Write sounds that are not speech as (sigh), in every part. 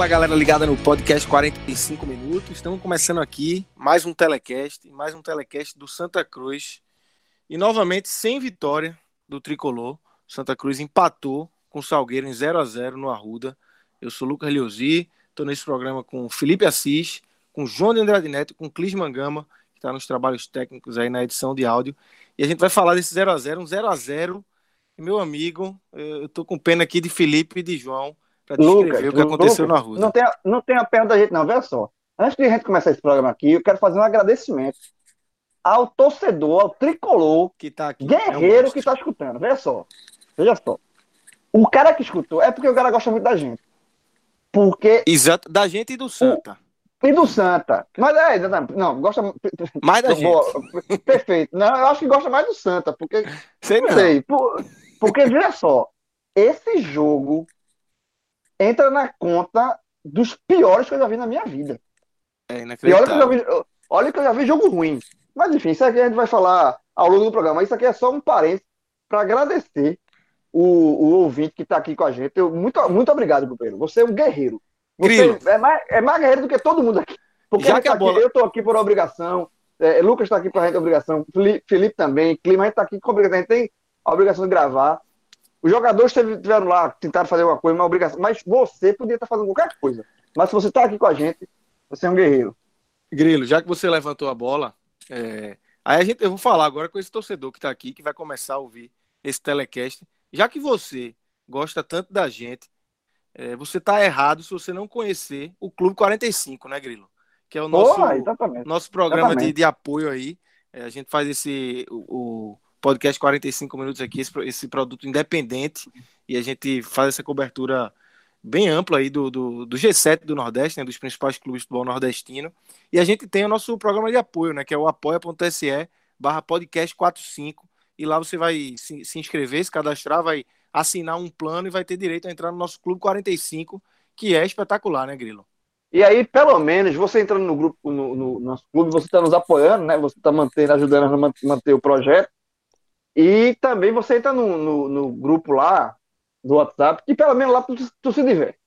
Fala galera ligada no podcast 45 minutos. Estamos começando aqui mais um telecast, mais um telecast do Santa Cruz. E novamente sem vitória do tricolor. Santa Cruz empatou com o Salgueiro em 0 a 0 no Arruda. Eu sou Lucas Liosi, estou nesse programa com Felipe Assis, com João de Andrade Neto, com Clis Mangama, que está nos trabalhos técnicos aí na edição de áudio. E a gente vai falar desse 0 a 0 um 0 a 0 Meu amigo, eu estou com pena aqui de Felipe e de João para descrever Lucas, o que aconteceu Lucas, na. Não tem, não tem a perna da gente, não. Veja só. Antes de a gente começar esse programa aqui, eu quero fazer um agradecimento ao torcedor, ao tricolor, que tá aqui. guerreiro é um que está escutando. Veja só. Veja só. O cara que escutou é porque o cara gosta muito da gente. Porque. Exato, da gente e do Santa. O, e do Santa. Mas é, não, gosta. Mais da gente. Perfeito. Não, eu acho que gosta mais do Santa, porque. Sei não. Sei. Por, porque, veja só, esse jogo entra na conta dos piores que eu já vi na minha vida. É inacreditável. que eu já vi, olha que eu já vi jogo ruim. Mas enfim, isso aqui a gente vai falar ao longo do programa. Isso aqui é só um parênteses para agradecer o, o ouvinte que está aqui com a gente. Eu, muito, muito obrigado, Pedro. Você é um guerreiro. Você é mais, é mais guerreiro do que todo mundo aqui. Porque Já que tá bola... aqui, eu estou aqui por obrigação. É, Lucas está aqui para a gente obrigação. Felipe, Felipe também. Clima, a gente está aqui com obrigação. A gente tem a obrigação de gravar. Os jogadores tiveram lá, tentaram fazer alguma coisa, uma obrigação. Mas você podia estar fazendo qualquer coisa. Mas se você está aqui com a gente, você é um guerreiro. Grilo, já que você levantou a bola, é... aí a gente, eu vou falar agora com esse torcedor que está aqui, que vai começar a ouvir esse telecast. Já que você gosta tanto da gente, é, você está errado se você não conhecer o Clube 45, né, Grilo? Que é o nosso, nosso programa de, de, apoio aí. É, a gente faz esse o, o podcast 45 minutos aqui, esse, esse, produto independente, e a gente faz essa cobertura bem ampla aí do, do, do G7 do Nordeste, né, dos principais clubes de futebol nordestino. E a gente tem o nosso programa de apoio, né, que é o apoia.se barra podcast 45, e lá você vai se, se inscrever, se cadastrar, vai assinar um plano e vai ter direito a entrar no nosso Clube 45, que é espetacular, né, Grilo? E aí, pelo menos, você entrando no grupo, no, no nosso clube, você está nos apoiando, né? Você está mantendo, ajudando a manter o projeto. E também você entra no, no, no, grupo lá do WhatsApp, que pelo menos lá tu, tu se diverte.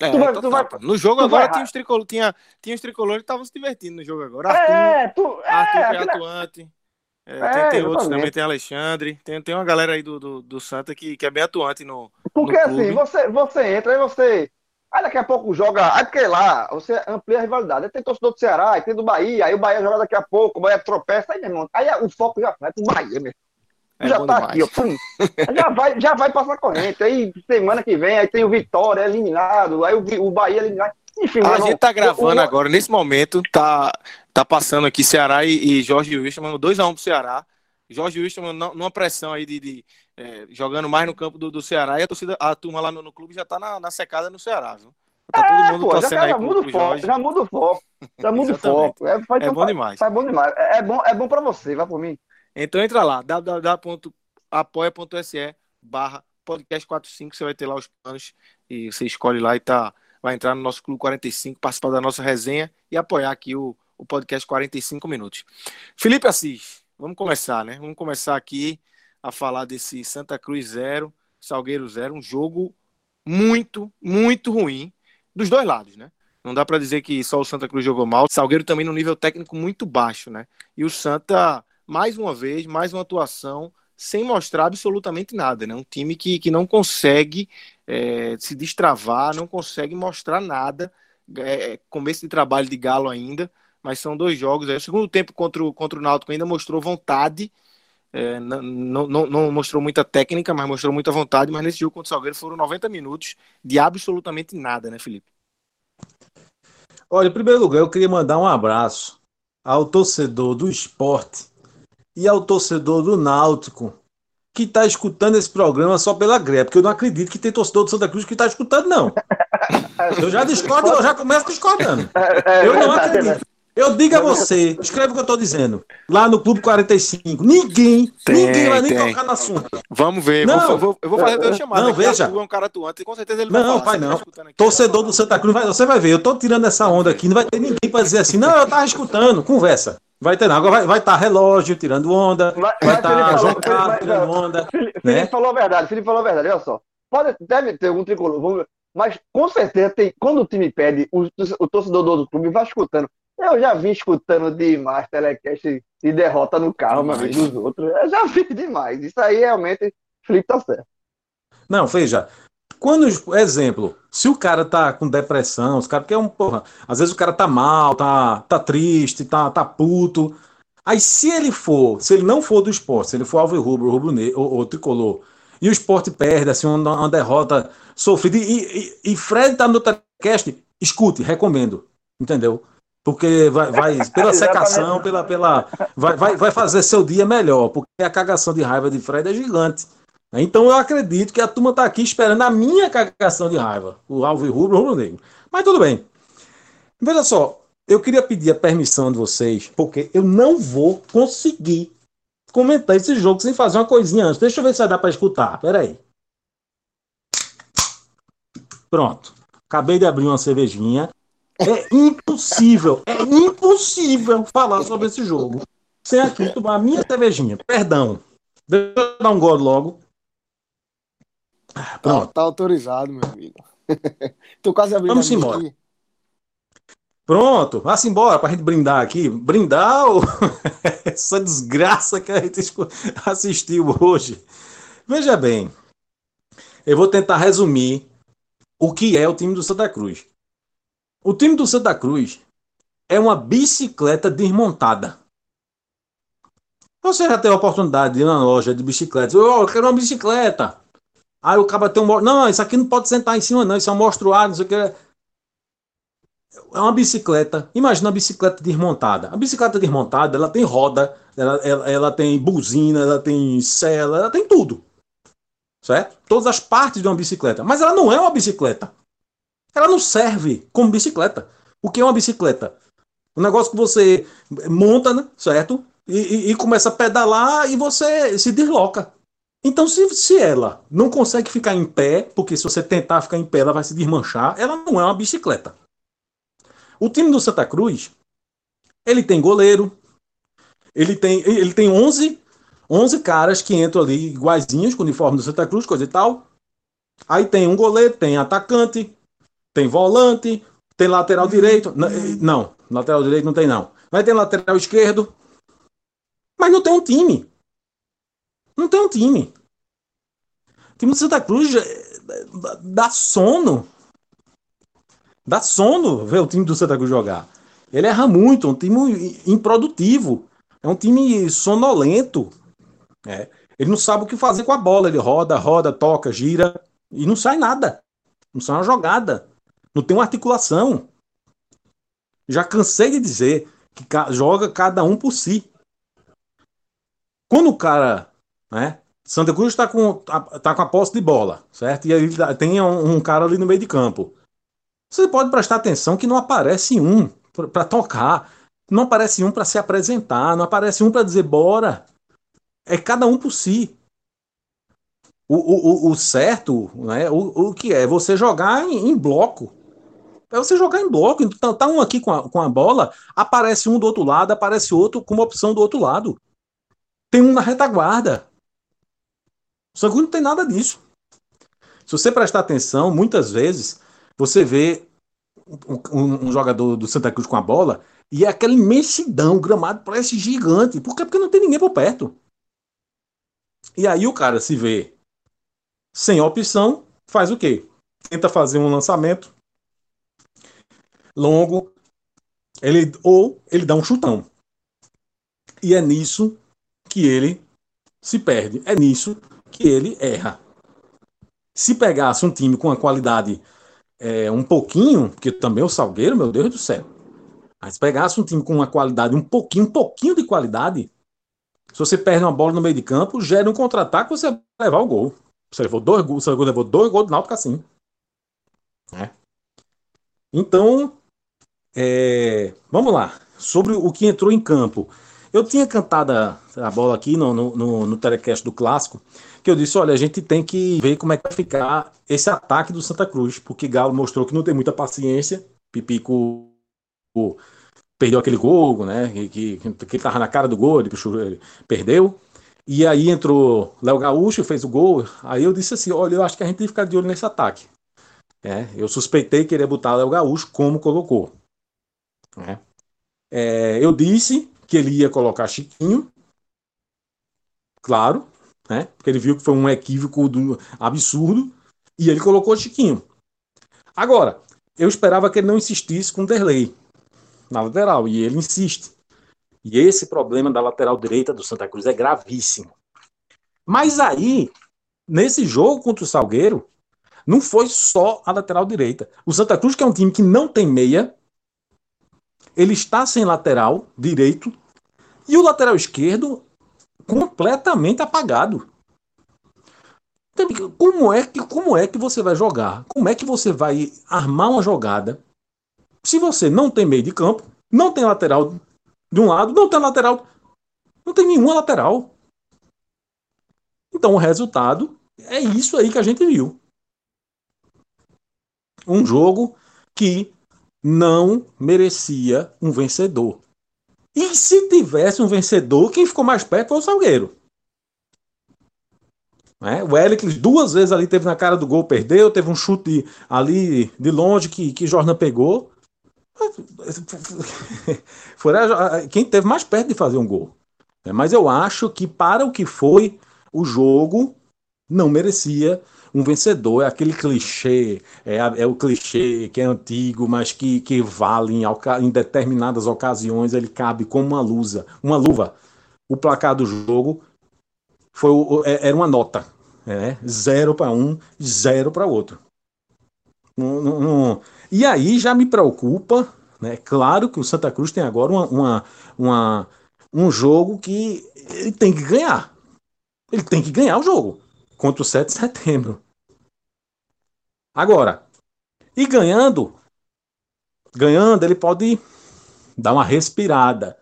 É, tu vai, tu vai, no jogo agora tinha os, tricolores, tinha, tinha os tricolores que estavam se divertindo no jogo agora. Arthur, é, tu, é, Arthur é atuante. É, é, tem, tem outros também, tem Alexandre, tem, tem uma galera aí do, do, do Santa que, que é bem atuante no. Porque no assim, você, você entra e você. Aí daqui a pouco joga. Aí porque lá, você amplia a rivalidade. Aí tem torcedor do Ceará, aí tem do Bahia, aí o Bahia joga daqui a pouco, o Bahia tropeça, aí, meu irmão. Aí o foco já vai pro Bahia, mesmo. É já tá demais. aqui, ó. Pum, (laughs) já, vai, já vai passar corrente. Aí semana que vem, aí tem o Vitória eliminado, aí o, o Bahia eliminado. Enfim, a gente tá gravando eu, agora, nesse momento, tá, tá passando aqui Ceará e, e Jorge Wilson, 2x1 um pro Ceará. Jorge Wilson numa pressão aí de, de é, jogando mais no campo do, do Ceará e a torcida, a turma lá no, no clube já tá na, na, secada no Ceará, viu? Tá todo é, mundo pô, já, aí muda o foco, já muda o foco. Já muda o (laughs) foco. É, é bom demais. É bom demais. É, é, bom, é bom pra você, vai por mim. Então entra lá, www.apoia.se barra podcast 45, você vai ter lá os planos e você escolhe lá e tá, vai entrar no nosso Clube 45, participar da nossa resenha e apoiar aqui o, o podcast 45 minutos. Felipe Assis, vamos começar, né? Vamos começar aqui a falar desse Santa Cruz 0, Salgueiro 0, um jogo muito, muito ruim dos dois lados, né? Não dá para dizer que só o Santa Cruz jogou mal. Salgueiro também no nível técnico muito baixo, né? E o Santa mais uma vez, mais uma atuação sem mostrar absolutamente nada, né? Um time que, que não consegue é, se destravar, não consegue mostrar nada. É, começo de trabalho de Galo ainda, mas são dois jogos. Aí, o segundo tempo contra o, contra o Náutico ainda mostrou vontade, É, não, não, não, mostrou muita técnica, mas mostrou muita vontade. Mas nesse jogo contra o Salgueiro foram 90 minutos de absolutamente nada, né, Felipe? Olha, em primeiro lugar, eu queria mandar um abraço ao torcedor do esporte e ao torcedor do Náutico que está escutando esse programa só pela greia, porque eu não acredito que tem torcedor do Santa Cruz que está escutando, não. Eu já discordo, eu já começo discordando. (laughs) É, é eu não acredito. Eu digo a você, escreve o que eu estou dizendo. Lá no Clube 45. Ninguém, tem, ninguém vai nem tocar no assunto. Vamos ver. Não, vou, vou, eu vou fazer duas chamadas. Não, veja. é um cara atuante, com certeza ele vai Não, pai, não. Tá Torcedor do Santa Cruz, vai, você vai ver. Eu estou tirando essa onda aqui. Não vai ter ninguém para dizer assim, não, eu estava escutando. Conversa. Vai ter, não. Agora vai, vai estar tá relógio tirando onda. Vai, vai estar João Carlos tirando onda. Felipe, né? Felipe falou a verdade. Felipe falou a verdade. Olha só. Pode, deve ter algum tricolor. Mas com certeza tem. Quando o time pede, o, o torcedor do clube vai escutando. Eu já vi escutando demais telecast e derrota no carro, mas dos outros. Eu já vi demais. Isso aí realmente, Felipe tá certo. Não, veja. Quando, exemplo, se o cara tá com depressão, os cara quer um, porra, às vezes o cara tá mal, tá, tá triste, tá, tá puto. Aí se ele for, se ele não for do esporte, se ele for alvo e rubro, rubro negro, ou, ou, tricolor, e o esporte perde, assim, uma, uma derrota sofrida, e, e, e Fred tá no telecast, escute, recomendo, entendeu? Porque vai, vai (laughs) pela secação, pela, pela, vai, vai, vai fazer seu dia melhor, porque a cagação de raiva de Fred é gigante. Então eu acredito que a turma está aqui esperando a minha cagação de raiva, o Alvo e Rubro, Rubro Negro. Mas tudo bem. Veja só, eu queria pedir a permissão de vocês, porque eu não vou conseguir comentar esse jogo sem fazer uma coisinha antes. Deixa eu ver se dar para escutar. Pera aí. Pronto. Acabei de abrir uma cervejinha. É impossível, é impossível falar sobre esse jogo sem aqui tomar a minha cervejinha. Perdão. Deixa eu dar um gole logo. Pronto. Tá, tá autorizado, meu amigo. (laughs) Tô quase abrindo Vamos embora. Aqui. Pronto, vá-se embora pra gente brindar aqui. Brindar o... (laughs) essa desgraça que a gente assistiu hoje. Veja bem, eu vou tentar resumir o que é o time do Santa Cruz. O time do Santa Cruz é uma bicicleta desmontada. Você já teve a oportunidade de ir na loja de bicicletas. Oh, eu quero uma bicicleta. Aí o cara tem um. Não, isso aqui não pode sentar em cima, não. Isso é um mostruário, não sei o que. É uma bicicleta. Imagina uma bicicleta desmontada. A bicicleta desmontada, ela tem roda, ela, ela, ela tem buzina, ela tem cela, ela tem tudo. Certo? Todas as partes de uma bicicleta. Mas ela não é uma bicicleta. Ela não serve como bicicleta. O que é uma bicicleta? Um negócio que você monta, né, certo? E, e, e, começa a pedalar e você se desloca. Então, se, se ela não consegue ficar em pé, porque se você tentar ficar em pé, ela vai se desmanchar, ela não é uma bicicleta. O time do Santa Cruz, ele tem goleiro, ele tem, ele tem 11, 11 caras que entram ali iguaizinhos com o uniforme do Santa Cruz, coisa e tal. Aí tem um goleiro, tem atacante, tem volante, tem lateral direito. Não, lateral direito não tem não. Vai ter lateral esquerdo. Mas não tem um time. Não tem um time. O time do Santa Cruz eh, dá sono. Dá sono ver o time do Santa Cruz jogar. Ele erra muito, é um time improdutivo. É um time sonolento. É. Ele não sabe o que fazer com a bola. Ele roda, roda, toca, gira e não sai nada. Não sai uma jogada. Não tem uma articulação. Já cansei de dizer que joga cada um por si. Quando o cara, né? Santa Cruz está com, tá com a posse de bola, certo? E aí tem um, um cara ali no meio de campo. Você pode prestar atenção que não aparece um para tocar, não aparece um para se apresentar, não aparece um para dizer bora. É cada um por si. O, o, o, certo, né? O, o que é? Você jogar em, em bloco. É você jogar em bloco. Então, tá um aqui com a, com a bola, aparece um do outro lado, aparece outro com uma opção do outro lado. Tem um na retaguarda. Só que não tem nada disso. Se você prestar atenção, muitas vezes você vê um, um, um jogador do Santa Cruz com a bola e é aquela imensidão, o gramado parece gigante. Por quê? Porque não tem ninguém por perto. E aí o cara se vê sem opção, faz o quê? Tenta fazer um lançamento, longo, ele ou ele dá um chutão. E é nisso que ele se perde. É nisso que ele erra. Se pegasse um time com a qualidade é, um pouquinho, porque também o Salgueiro, meu Deus do céu. Mas se pegasse um time com uma qualidade, um pouquinho, um pouquinho de qualidade, se você perde uma bola no meio de campo, gera um contra-ataque, você vai levar o gol. Você levou dois gols, você levou dois gols do Náutico assim. É. Então, é, vamos lá. Sobre o que entrou em campo. Eu tinha cantado a, a bola aqui no, no, no, no telecast do Clássico, que eu disse, olha, a gente tem que ver como é que vai ficar esse ataque do Santa Cruz, porque Galo mostrou que não tem muita paciência, Pipico perdeu aquele gol, né, que, que, que tava na cara do gol, ele, ele perdeu, e aí entrou Léo Gaúcho, fez o gol, aí eu disse assim, olha, eu acho que a gente tem que ficar de olho nesse ataque. É, eu suspeitei que ele ia botar Léo Gaúcho, como colocou. É. É, eu disse que ele ia colocar Chiquinho, claro, né? Porque ele viu que foi um equívoco do, absurdo e ele colocou Chiquinho. Agora, eu esperava que ele não insistisse com o Derlei na lateral e ele insiste. E esse problema da lateral direita do Santa Cruz é gravíssimo. Mas aí, nesse jogo contra o Salgueiro, não foi só a lateral direita. O Santa Cruz, que é um time que não tem meia, ele está sem lateral direito e o lateral esquerdo completamente apagado. Então, como é que como é que você vai jogar? Como é que você vai armar uma jogada se você não tem meio de campo, não tem lateral de um lado, não tem lateral, não tem nenhuma lateral. Então o resultado é isso aí que a gente viu. Um jogo que não merecia um vencedor. E se tivesse um vencedor, quem ficou mais perto foi o Salgueiro. Né? O Elix duas vezes ali teve na cara do gol, perdeu, teve um chute ali de longe que, que Jordan pegou. (laughs) Foi quem teve mais perto de fazer um gol. Mas eu acho que para o que foi o jogo, não merecia um vencedor. É aquele clichê, é, é o clichê que é antigo, mas que, que vale em, em determinadas ocasiões, ele cabe como uma lusa, uma luva. O placar do jogo foi é, era uma nota, né? zero para um, zero para outro. E aí já me preocupa, né? Claro que o Santa Cruz tem agora uma, uma, uma, um jogo que ele tem que ganhar. Ele tem que ganhar o jogo contra o 7 de setembro. Agora, e ganhando, ganhando, ele pode dar uma respirada.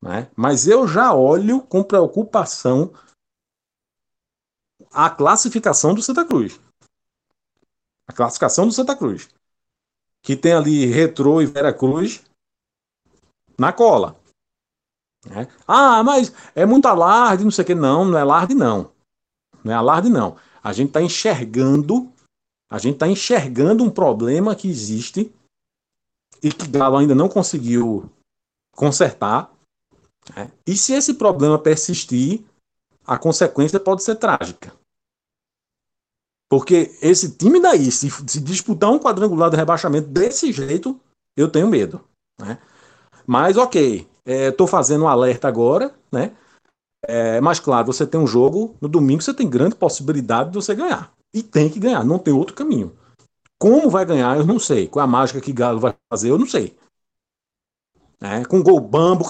Né? Mas eu já olho com preocupação a classificação do Santa Cruz. A classificação do Santa Cruz. Que tem ali Retrô e Vera Cruz na cola. Né? Ah, mas é muito alarde, não sei o que. Não, não é alarde, não. Não é alarde, não. A gente está enxergando, a gente está enxergando um problema que existe e que Galo ainda não conseguiu consertar. Né? E se esse problema persistir, a consequência pode ser trágica. Porque esse time daí, se, se disputar um quadrangular de rebaixamento desse jeito, eu tenho medo. Né? Mas ok, estou é, fazendo um alerta agora, né? É, mas claro, você tem um jogo, no domingo você tem grande possibilidade de você ganhar. E tem que ganhar, não tem outro caminho. Como vai ganhar, eu não sei. Qual é a mágica que Galo vai fazer, eu não sei. É, com gol bambo,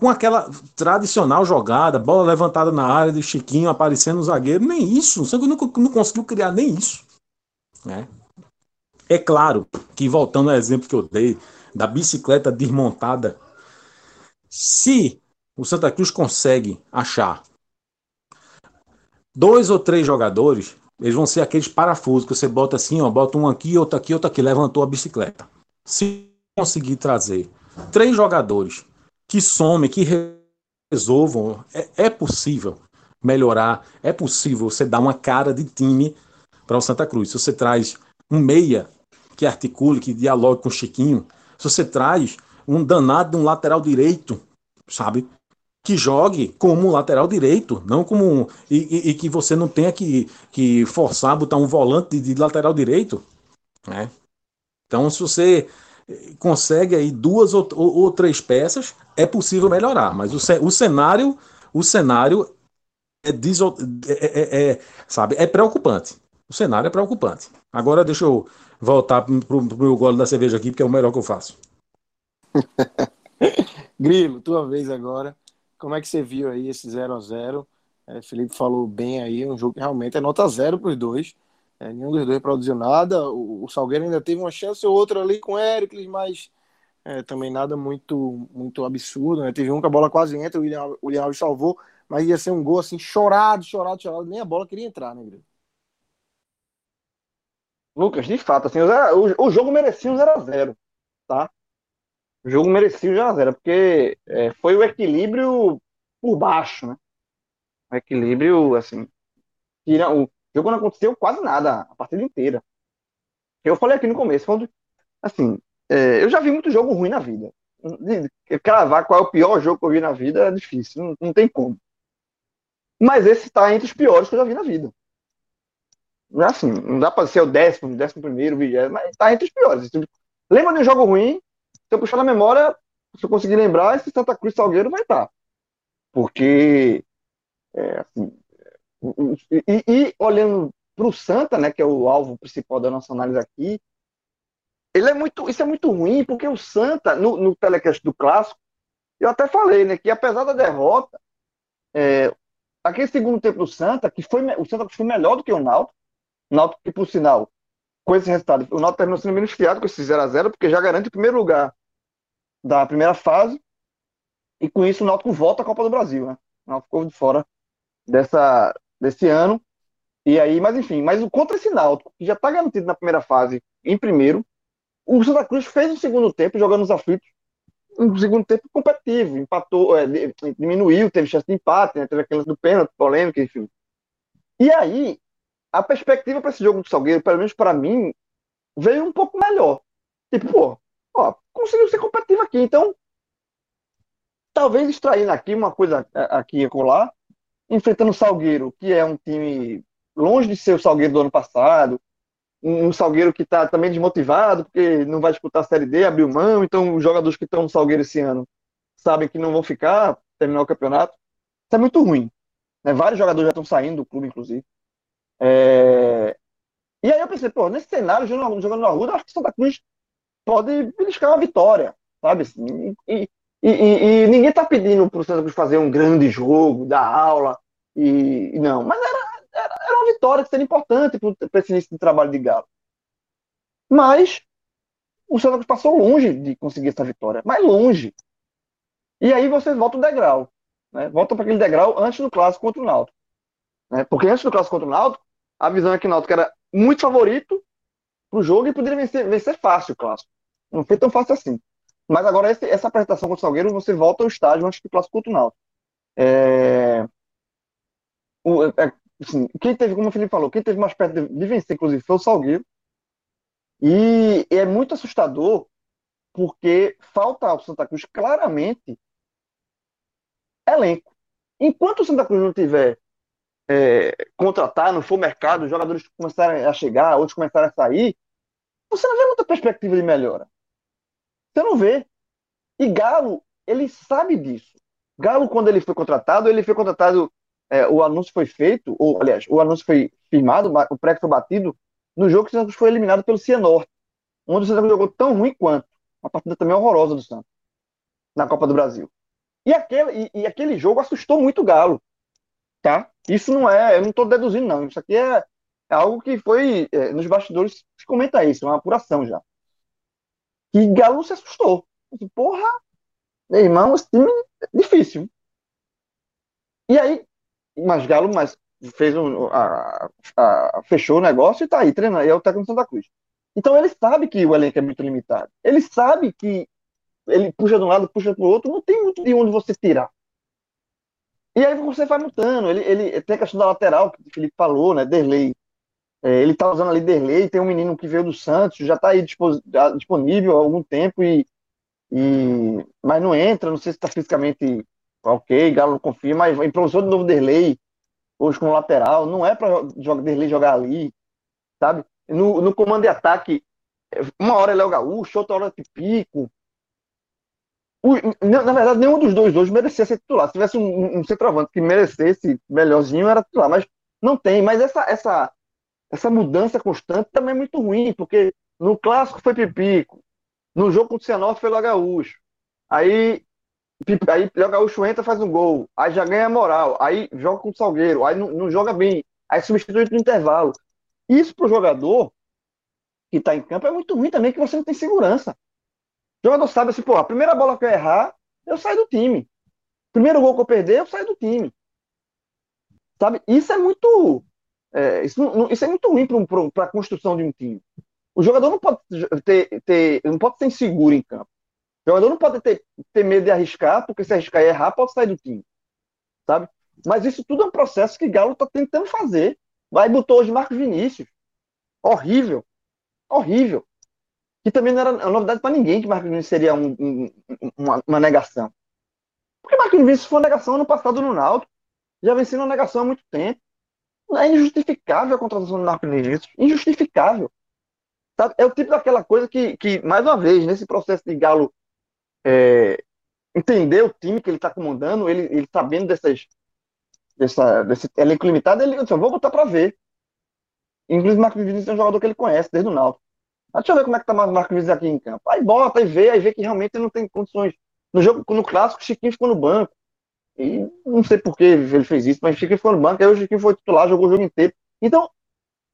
com aquela tradicional jogada, bola levantada na área de Chiquinho aparecendo no zagueiro, nem isso. Você não, não conseguiu criar nem isso. É. é claro que, voltando ao exemplo que eu dei, da bicicleta desmontada, se o Santa Cruz consegue achar dois ou três jogadores, eles vão ser aqueles parafusos que você bota assim, ó, bota um aqui, outro aqui, outro aqui, levantou a bicicleta. Se conseguir trazer três jogadores que somem, que resolvam, é, é possível melhorar, é possível você dar uma cara de time para o Santa Cruz. Se você traz um meia que articule, que dialogue com o Chiquinho, se você traz um danado de um lateral direito, sabe? Que jogue como lateral direito, não como e, e, e, que você não tenha que, que forçar botar um volante de, de lateral direito, né? Então, se você consegue aí duas ou, ou, ou três peças, é possível melhorar, mas o, o cenário o cenário é, é, sabe, é preocupante. O cenário é preocupante. Agora deixa eu voltar para o meu gole da cerveja aqui, porque é o melhor que eu faço. (laughs) Grilo, tua vez agora. Como é que você viu aí esse 0 a 0 é, Felipe falou bem aí, um jogo que realmente é nota zero para os dois. É, nenhum dos dois produziu nada. O, o, Salgueiro ainda teve uma chance ou outra ali com o Éricles, mas é, também nada muito muito absurdo. Né? Teve um que a bola quase entra, o William, o William Alves salvou, mas ia ser um gol assim, chorado, chorado, chorado. Nem a bola queria entrar, né, Grilo? Lucas, de fato, assim, o, o jogo merecia um 0x0, tá? O jogo merecia o 0x0, porque é, foi o equilíbrio por baixo, né? O equilíbrio, assim, tira, o jogo não aconteceu quase nada a partida inteira. Eu falei aqui no começo, quando, assim, é, eu já vi muito jogo ruim na vida. Cravar qual é o pior jogo que eu vi na vida é difícil, não, não tem como. Mas esse está entre os piores que eu já vi na vida. É assim, não dá para ser o décimo, décimo primeiro, vigésimo, mas está entre os piores. Lembra de um jogo ruim, se eu puxar na memória, se eu conseguir lembrar, esse Santa Cruz Salgueiro vai estar. Tá. Porque, é, assim, e, e olhando para o Santa, né, que é o alvo principal da nossa análise aqui, ele é muito, isso é muito ruim, porque o Santa, no, no telecast do Clássico, eu até falei, né, que apesar da derrota, é, aquele segundo tempo do Santa, que foi, o Santa foi melhor do que o Náutico, o Náutico que, por sinal, com esse resultado, o Náutico terminou sendo beneficiado com esse 0x0, porque já garante o primeiro lugar da primeira fase, e com isso o Náutico volta à Copa do Brasil, né? O Náutico ficou de fora dessa, desse ano, e aí, mas enfim, mas o contra esse Náutico, que já está garantido na primeira fase, em primeiro, o Santa Cruz fez um segundo tempo jogando os aflitos, um segundo tempo competitivo, empatou, é, diminuiu, teve chance de empate, né, teve aquele do pênalti, polêmica, enfim. E aí, a perspectiva para esse jogo do Salgueiro, pelo menos para mim, veio um pouco melhor. Tipo, pô, ó, conseguiu ser competitivo aqui, então talvez extraindo aqui uma coisa aqui e colar, enfrentando o Salgueiro, que é um time longe de ser o Salgueiro do ano passado, um Salgueiro que está também desmotivado, porque não vai disputar a Série D, abriu mão, então os jogadores que estão no Salgueiro esse ano sabem que não vão ficar, terminar o campeonato. Isso é muito ruim. Né? Vários jogadores já estão saindo do clube, inclusive. É... E aí eu pensei, pô, nesse cenário, jogando, jogando na rua, acho que Santa Cruz pode beliscar uma vitória, sabe? Assim, e, e, e, ninguém está pedindo para o Santa Cruz fazer um grande jogo, dar aula, e não, mas era era, era uma vitória que seria importante para esse início de trabalho de Galo. Mas o Santa Cruz passou longe de conseguir essa vitória, mais longe. E aí você volta o degrau, né? volta para aquele degrau antes do clássico contra o Náutico. Né? Porque antes do clássico contra o Náutico, a visão é que o Náutico era muito favorito para o jogo e poderia vencer, vencer fácil o clássico. Não foi tão fácil assim. Mas agora esse, essa apresentação contra o Salgueiro, você volta ao estádio antes do clássico o Náutico. É... O, é, assim, quem teve, como o Felipe falou, quem teve mais perto de, de vencer, inclusive, foi o Salgueiro. E é muito assustador porque falta ao Santa Cruz claramente elenco. Enquanto o Santa Cruz não tiver é, contratar, não for mercado, os jogadores começarem a chegar, outros começarem a sair, você não vê muita perspectiva de melhora. Você não vê. E Galo, ele sabe disso. Galo, quando ele foi contratado, ele foi contratado é, o anúncio foi feito, ou, aliás, o anúncio foi firmado, o pré foi batido, no jogo que o Santos foi eliminado pelo Cianorte, onde o Santos jogou tão ruim quanto. Uma partida também horrorosa do Santos, na Copa do Brasil. E aquele, e, e aquele jogo assustou muito o Galo. Tá? Isso não é, eu não estou deduzindo, não. Isso aqui é, é algo que foi, é, nos bastidores, se comenta isso, é uma apuração já. E Galo se assustou. Porra, meu irmão, esse time é difícil. E aí, mas Galo mas fez um, a, a, fechou o negócio e está aí treinando. E é o técnico Santa Cruz. Então ele sabe que o elenco é muito limitado. Ele sabe que ele puxa de um lado, puxa para o outro, não tem muito de onde você tirar. E aí você vai mutando. Ele, ele tem a questão da lateral, que o Felipe falou, né? Derlei. É, ele tá usando ali Derlei, tem um menino que veio do Santos, já está aí disponível há algum tempo, e, e, mas não entra, não sei se está fisicamente ok, Galo não confia, mas improvisou de novo Derlei, hoje como lateral, não é para Derlei jogar ali, sabe? No, no comando de ataque, uma hora ele é o Gaúcho, outra hora é Pipico. O, na verdade, nenhum dos dois hoje merecia ser titular. Se tivesse um, um centroavante que merecesse melhorzinho, era titular. Mas não tem. Mas essa, essa, essa mudança constante também é muito ruim, porque no clássico foi Pipico, no jogo contra o Cianorte foi Gaúcho. Aí, aí o Gaúcho entra faz um gol, aí já ganha moral, aí joga com o Salgueiro, aí não, não joga bem, aí substitui no intervalo. Isso para o jogador que está em campo é muito ruim também, que você não tem segurança. O jogador sabe assim, pô, a primeira bola que eu errar, eu saio do time. Primeiro gol que eu perder, eu saio do time. Sabe? Isso é muito. É, isso, não, isso é muito ruim para a construção de um time. O jogador não pode ter, ter, não pode ser inseguro em campo. O jogador não pode ter, ter medo de arriscar, porque se arriscar e errar, pode sair do time. Sabe? Mas isso tudo é um processo que Galo está tentando fazer. Vai botou hoje Marcos Vinícius. Horrível. Horrível. Que também não era novidade para ninguém que Marcos Vinícius seria um, um, uma, uma, negação. Porque Marcos Vinícius foi uma negação ano passado no Náutico. Já sendo uma negação há muito tempo. É injustificável a contratação do Marcos Vinícius. Injustificável. Sabe? É o tipo daquela coisa que, que, mais uma vez, nesse processo de Galo é, entender o time que ele está comandando, ele, ele sabendo dessas, dessa, desse elenco limitado, ele disse, vou botar para ver. Inclusive, o Marcos Vinícius é um jogador que ele conhece desde o Náutico. Ah, deixa eu ver como é que tá o Marcos Vinícius aqui em campo. Aí bota, aí vê, aí vê que realmente não tem condições. No jogo, no clássico, o Chiquinho ficou no banco. E não sei por que ele fez isso, mas Chiquinho ficou no banco, aí o Chiquinho foi titular, jogou o jogo inteiro. Então,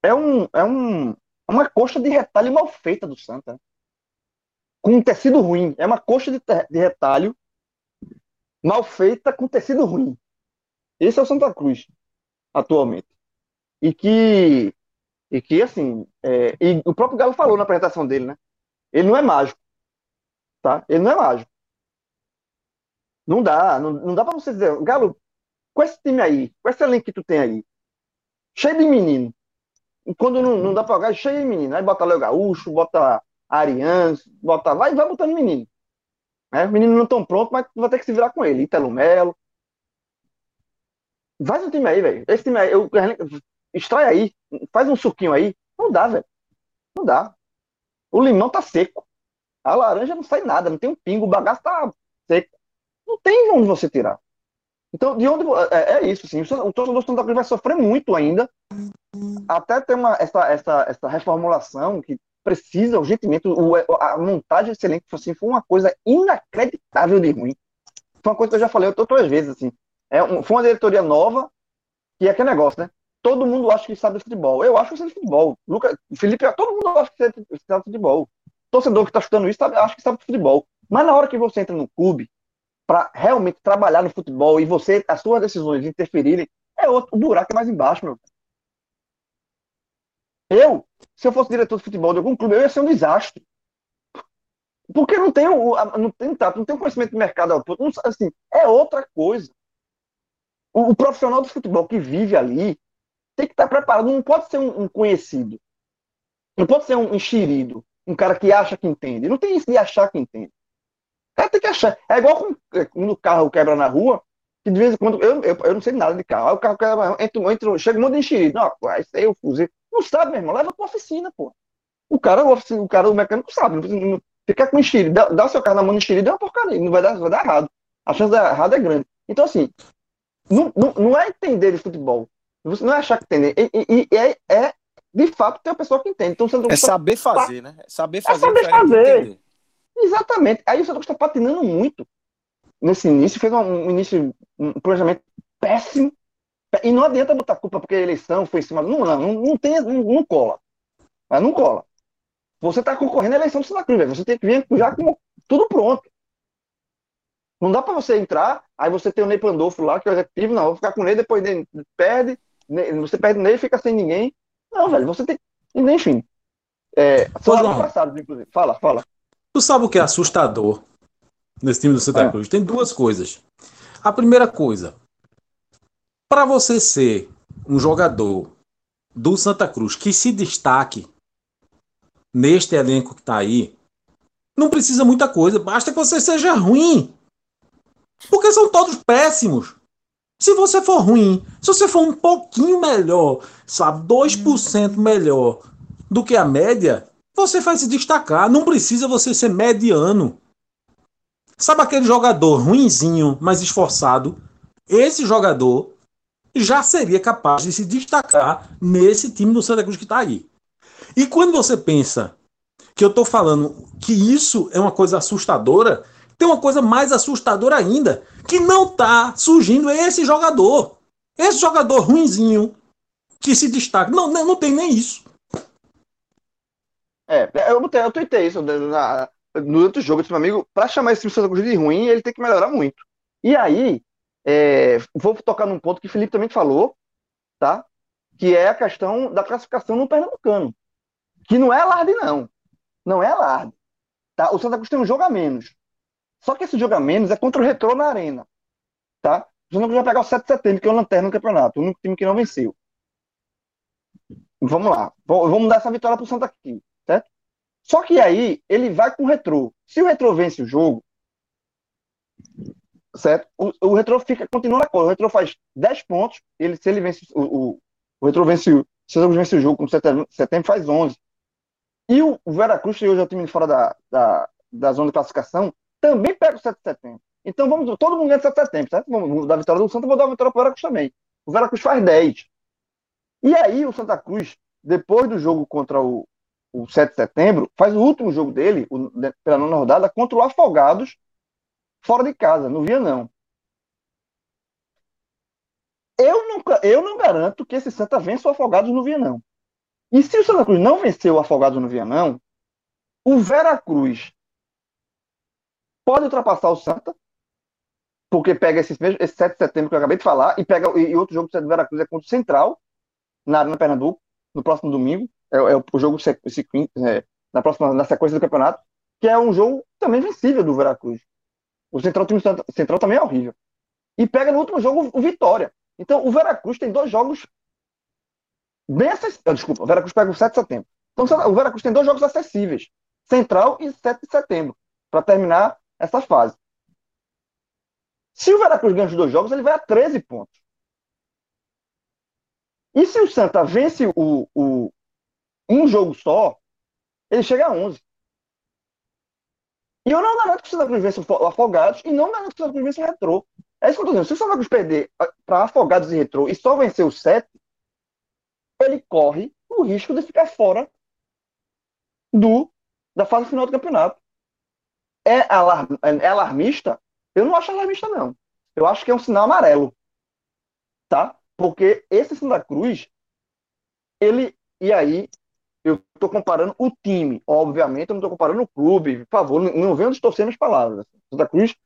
é um, é um, uma coxa de retalho mal feita do Santa. Com um tecido ruim. É uma coxa de, de retalho mal feita com tecido ruim. Esse é o Santa Cruz, atualmente. E que e que, assim, é, e o próprio Galo falou na apresentação dele, né? Ele não é mágico, tá? Ele não é mágico. Não dá, não, não dá pra você dizer, Galo, com esse time aí, com esse elenco que tu tem aí, cheio de menino, e quando não, não dá pra jogar, cheio de menino, aí bota Léo Gaúcho, bota Arians, bota, vai, vai botando menino. Né? Os meninos não estão prontos, mas tu vai ter que se virar com ele. Italo Melo. Vai no time aí, velho. Esse time aí, eu, extrai aí, faz um suquinho aí. Não dá, velho. Não dá. O limão tá seco. A laranja não sai nada, não tem um pingo, o bagaço tá. Não tem onde você tirar. Então, de onde. É, é isso, assim. O torcedor do Santa Cruz vai sofrer muito ainda. Até ter uma, essa, essa, essa reformulação que precisa urgentemente. O, a montagem excelente assim, foi uma coisa inacreditável de ruim. Foi uma coisa que eu já falei outras vezes. Assim. É, um, foi uma diretoria nova, que é aquele negócio, né? todo mundo acha que sabe de futebol. Eu acho que sabe de futebol. Lucas, Felipe, todo mundo acha que sabe de futebol. Torcedor que está estudando isso acha que sabe de futebol. Mas na hora que você entra no clube para realmente trabalhar no futebol e você as suas decisões interferirem, é outro, o buraco é mais embaixo, meu. Eu, se eu fosse diretor de futebol de algum clube, eu ia ser um desastre. Porque não tenho, não tenho não tenho conhecimento de mercado, assim, é outra coisa. O, o profissional do futebol que vive ali, tem que estar preparado. Não pode ser um, um conhecido. Não pode ser um enxerido. Um cara que acha que entende. Não tem isso de achar que entende. O cara tem que achar. É igual é, quando o carro quebra na rua, que de vez em quando. Eu, eu, eu não sei nada de carro. Aí o carro quebra, entra, entra, chega um monte de enxerido. Não, isso aí eu fuzei. Não sabe, meu irmão. Leva pra oficina, pô. O cara, o, o cara, o mecânico sabe. Não precisa, não, ficar com enxerido. Dá, dá o seu carro na mão de enxerido é uma porcaria. Não vai dar, vai dar errado. A chance de dar errado é grande. Então, assim, não, não, não é entender de futebol. Você não é achar que entende. E, e, e é, é, de fato, ter uma pessoa que entende. Então, você não é saber fazer, né? É saber fazer. É saber fazer. Exatamente. Aí o Santos está patinando muito nesse início. Fez um, um, início, um planejamento péssimo. E não adianta botar culpa porque a eleição foi em cima. Não, não, não, tem, não, não cola. Mas não cola. Você está concorrendo à eleição do Santa Cruz, velho. Você tem que vir já com tudo pronto. Não dá para você entrar, aí você tem o Ney Pandolfo lá, que é o executivo, não, vou ficar com ele, depois ele perde, você perde nele, fica sem ninguém. Não, velho, você tem. Enfim. É, são passados, inclusive. Fala, fala. Tu sabe o que é assustador nesse time do Santa é. Cruz? Tem duas coisas. A primeira coisa, para você ser um jogador do Santa Cruz que se destaque neste elenco que tá aí, não precisa muita coisa, basta que você seja ruim. Porque são todos péssimos. Se você for ruim, se você for um pouquinho melhor, sabe, 2% melhor do que a média, você vai se destacar. Não precisa você ser mediano. Sabe aquele jogador ruinzinho, mas esforçado? Esse jogador já seria capaz de se destacar nesse time do Santa Cruz que está aí. E quando você pensa que eu estou falando que isso é uma coisa assustadora, tem uma coisa mais assustadora ainda, que não está surgindo esse jogador. Esse jogador ruinzinho que se destaca. Não, não, não tem nem isso. É, eu, botei, eu tuitei isso na, no outro jogo, disse, meu amigo, para chamar esse time Santa Cruz de ruim, ele tem que melhorar muito. E aí, é, vou tocar num ponto que o Felipe também falou, tá? Que é a questão da classificação no Pernambucano. Que não é alarde, não. Não é alarde. Tá? O Santa Cruz tem um jogo a menos. Só que esse jogo a menos é contra o Retrô na Arena. Tá? O Santa Cruz vai pegar o 7 de setembro, que é o lanterna no campeonato, o único time que não venceu. Vamos lá. Vamos dar essa vitória pro Santa aqui? Só que aí ele vai com o Retrô. Se o Retrô vence o jogo, certo? O, o Retro fica, continua na cola. O Retro faz 10 pontos, ele, se ele vence o, o, o Retro vence, se o vence o jogo com setembro, setembro faz 11. E o, o Veracruz, que hoje é o time fora da, da, da zona de classificação, também pega o 7 de setembro. Então vamos, todo mundo ganha 7 de setembro, certo? Vamos dar a vitória do Santa, vou dar a vitória o Veracruz também. O Veracruz faz 10. E aí o Santa Cruz, depois do jogo contra o, o 7 de setembro, faz o último jogo dele, o, pela nona rodada, contra o Afogados, fora de casa, no Vianão. Eu não, eu não garanto que esse Santa vença o Afogados no Vianão. E se o Santa Cruz não venceu o Afogados no Vianão, o Veracruz pode ultrapassar o Santa, porque pega esse, mesmo, esse 7 de setembro que eu acabei de falar, e pega e, outro jogo do Veracruz é contra o Central, na Arena Pernambuco, no próximo domingo. É, é o jogo é, na próxima na sequência do campeonato, que é um jogo também vencível do Veracruz. O Central, Central também é horrível. E pega no último jogo o Vitória. Então, o Veracruz tem dois jogos bem acessíveis. Ah, desculpa, o Veracruz pega o 7 de setembro. Então, o Veracruz tem dois jogos acessíveis. Central e 7 de setembro. Para terminar essa fase. Se o Veracruz ganha os dois jogos, ele vai a 13 pontos. E se o Santa vence o, o um jogo só, ele chega a 11. E eu não garanto que o Santa Cruz vença Afogados e não garanto que o Santa Cruz vença Retrô. É isso que eu tô dizendo. Se o Santa Cruz perder ah, para Afogados e Retrô e só vencer o 7, ele corre o risco de ficar fora do da fase final do campeonato. É, é alarmista? Eu não acho alarmista, não. Eu acho que é um sinal amarelo. Tá? Porque esse Santa Cruz, ele. E aí, eu estou comparando o time, obviamente, eu não estou comparando o clube. Por favor, não, não venham distorcendo as palavras. Santa Cruz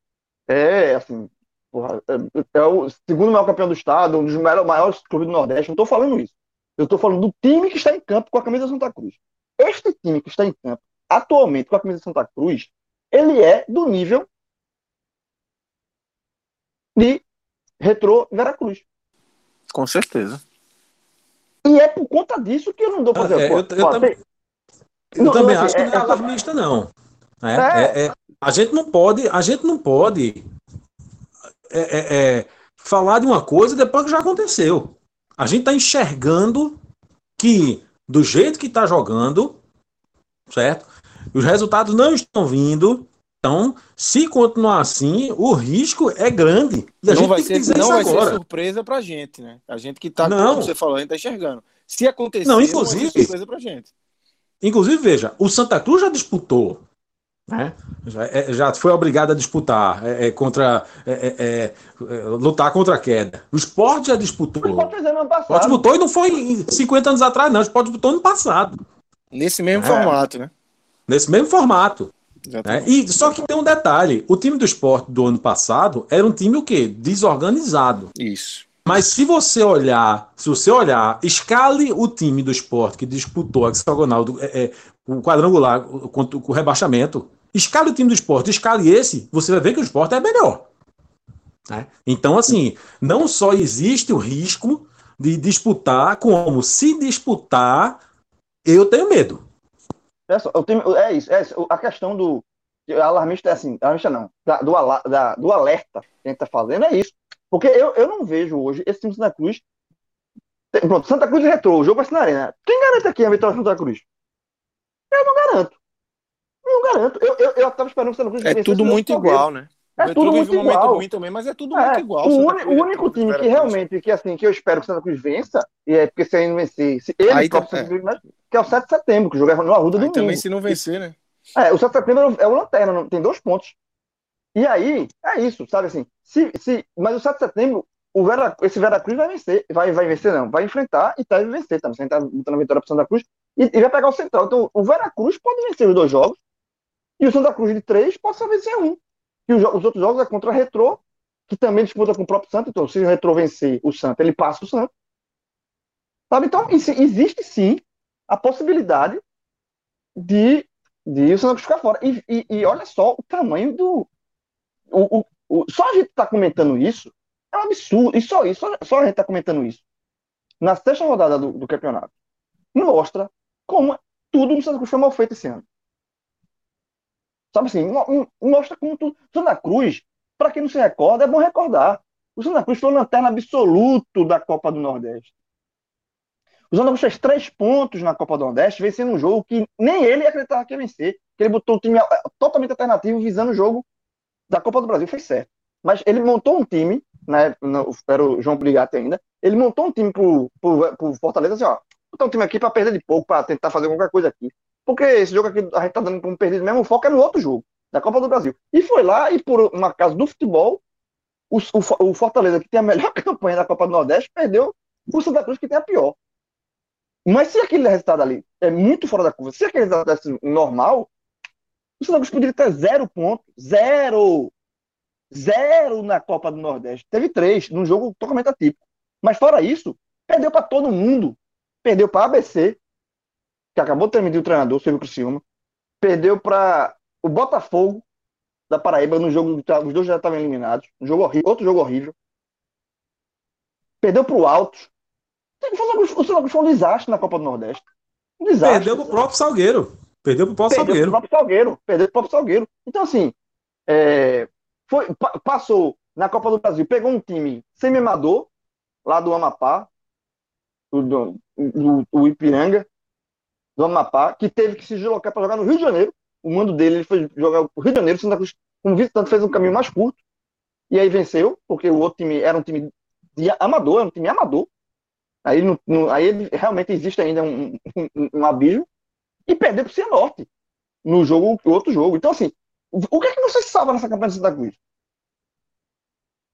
é, assim, porra, é, é, o segundo maior campeão do estado, um dos maiores clubes do Nordeste. Não estou falando isso. Eu estou falando do time que está em campo com a camisa Santa Cruz. Este time que está em campo atualmente com a camisa Santa Cruz, ele é do nível de Retro Veracruz. Com certeza. E é por conta disso que eu não dou pra fazer. É, eu, eu, também, eu não, também acho que não é, é alarmista, não. É, é, é, a gente não pode, a gente não pode falar de uma coisa depois que já aconteceu. A gente está enxergando que, do jeito que está jogando, certo? Os resultados não estão vindo. Então, se continuar assim, o risco é grande. E a não gente vai, ser, não vai ser surpresa pra gente, né? A gente que tá, não. como você falou, a gente tá enxergando. Se acontecer, não, inclusive, não vai ser surpresa pra gente. Inclusive, veja, o Santa Cruz já disputou, né? Já, é, já foi obrigado a disputar é, é contra é, é, lutar contra a queda. O esporte já disputou. O esporte disputou e não foi 50 anos atrás, não. O esporte disputou no passado. Nesse mesmo formato, né? Nesse mesmo formato. Né? E só que tem um detalhe: o time do esporte do ano passado era um time o quê? Desorganizado. Isso. Mas se você olhar, se você olhar, escale o time do esporte que disputou a hexagonal, do, é, é, o quadrangular com o rebaixamento, escale o time do esporte, escale esse, você vai ver que o esporte é melhor. Né? Então, assim, não só existe o risco de disputar, como se disputar, eu tenho medo. É, só, tenho, é isso, é isso. A questão do. Alarmista é assim, alarmista não, da, do, da, do alerta que a gente está fazendo é isso. Porque eu, eu não vejo hoje esse time Santa Cruz. Pronto, Santa Cruz Retrô, o jogo vai ser na arena. Quem garante aqui a vitória do Santa Cruz? Eu não garanto. não garanto. Eu, eu, eu tava esperando o Santa Cruz É tudo muito igual, né? É tudo muito um igual. ruim também, mas é tudo É, muito igual. o, uni- Cruz, o único time que realmente, que assim, que eu espero que o Santa Cruz vença, e é porque se ainda vencer, se ele Aí tá- Santa Cruz, que é o 7 de setembro, que o jogo é no Arruda Aí domingo. também se não vencer, né? É, o 7 de setembro é o lanterna, não- tem dois pontos. E aí, é isso, sabe assim, se, se, mas o 7 de setembro, o Vera, esse Veracruz vai vencer, vai, vai vencer não, vai enfrentar e deve vencer também, sentar botando a vitória pro Santa Cruz e, e vai pegar o Central. Então, o Veracruz pode vencer os dois jogos e o Santa Cruz de três pode só vencer um. E os, outros jogos é contra o Retrô, que também disputa com o próprio Santos. Então, se o Retrô vencer o Santos, ele passa o Santos. Sabe? Então, exi- existe sim a possibilidade de, de o Santa ficar fora. E, e, e olha só o tamanho do. O, o, o- só a gente tá comentando isso é um absurdo. E só isso, só, só a gente tá comentando isso. Na sexta rodada do, do campeonato. Mostra como tudo no Santa Cruz foi mal feito esse ano. Sabe assim, mo- mo- mostra como tudo. Santa Cruz, para quem não se recorda, é bom recordar. O Santa Cruz foi o lanterna absoluto da Copa do Nordeste. O Santa Cruz fez três pontos na Copa do Nordeste, vencendo um jogo que nem ele acreditava que ia vencer. Que ele botou o time eh, totalmente alternativo, visando o jogo da Copa do Brasil, fez certo. Mas ele montou um time, né? não, Era o João Brigatti ainda. Ele montou um time pro, pro, pro Fortaleza, assim, ó. Botar um time aqui para perder de pouco, para tentar fazer qualquer coisa aqui. Porque esse jogo aqui a gente tá dando como perdido mesmo, o foco é no outro jogo, da Copa do Brasil. E foi lá, e por uma casa do futebol, o, o, o Fortaleza, que tem a melhor (laughs) campanha da Copa do Nordeste, perdeu o Santa Cruz, que tem a pior. Mas se aquele resultado ali é muito fora da curva, se aquele resultado tivesse normal, o Santa Cruz poderia ter zero ponto, zero, zero na Copa do Nordeste. Teve três, num jogo totalmente atípico. Mas fora isso, perdeu para todo mundo. Perdeu para ABC, que acabou de terminar o treinador, Silvio Criciúma. Perdeu para o Botafogo da Paraíba no jogo, os dois já estavam eliminados. Um jogo horrível, outro jogo horrível. Perdeu para o Altos. O Santa o Cruz foi um desastre na Copa do Nordeste. Um desastre. Perdeu pro próprio Salgueiro. Perdeu pro próprio Perdeu Salgueiro. pro próprio Salgueiro. Perdeu pro próprio Salgueiro. Então, assim, é, foi, pa- passou na Copa do Brasil, pegou um time semi-amador, lá do Amapá, do, do, do- do Ipiranga, do Amapá, que teve que se deslocar para jogar no Rio de Janeiro. O mando dele ele foi jogar no Rio de Janeiro, Santa Cruz, como visitante, fez um caminho mais curto. E aí venceu, porque o outro time era um time de amador, era um time amador. Aí, no- no- aí realmente existe ainda um, um, um abismo. E perdeu para o Cianorte no jogo, outro jogo. Então, assim, o que é que você se salva nessa campanha do Santa Cruz?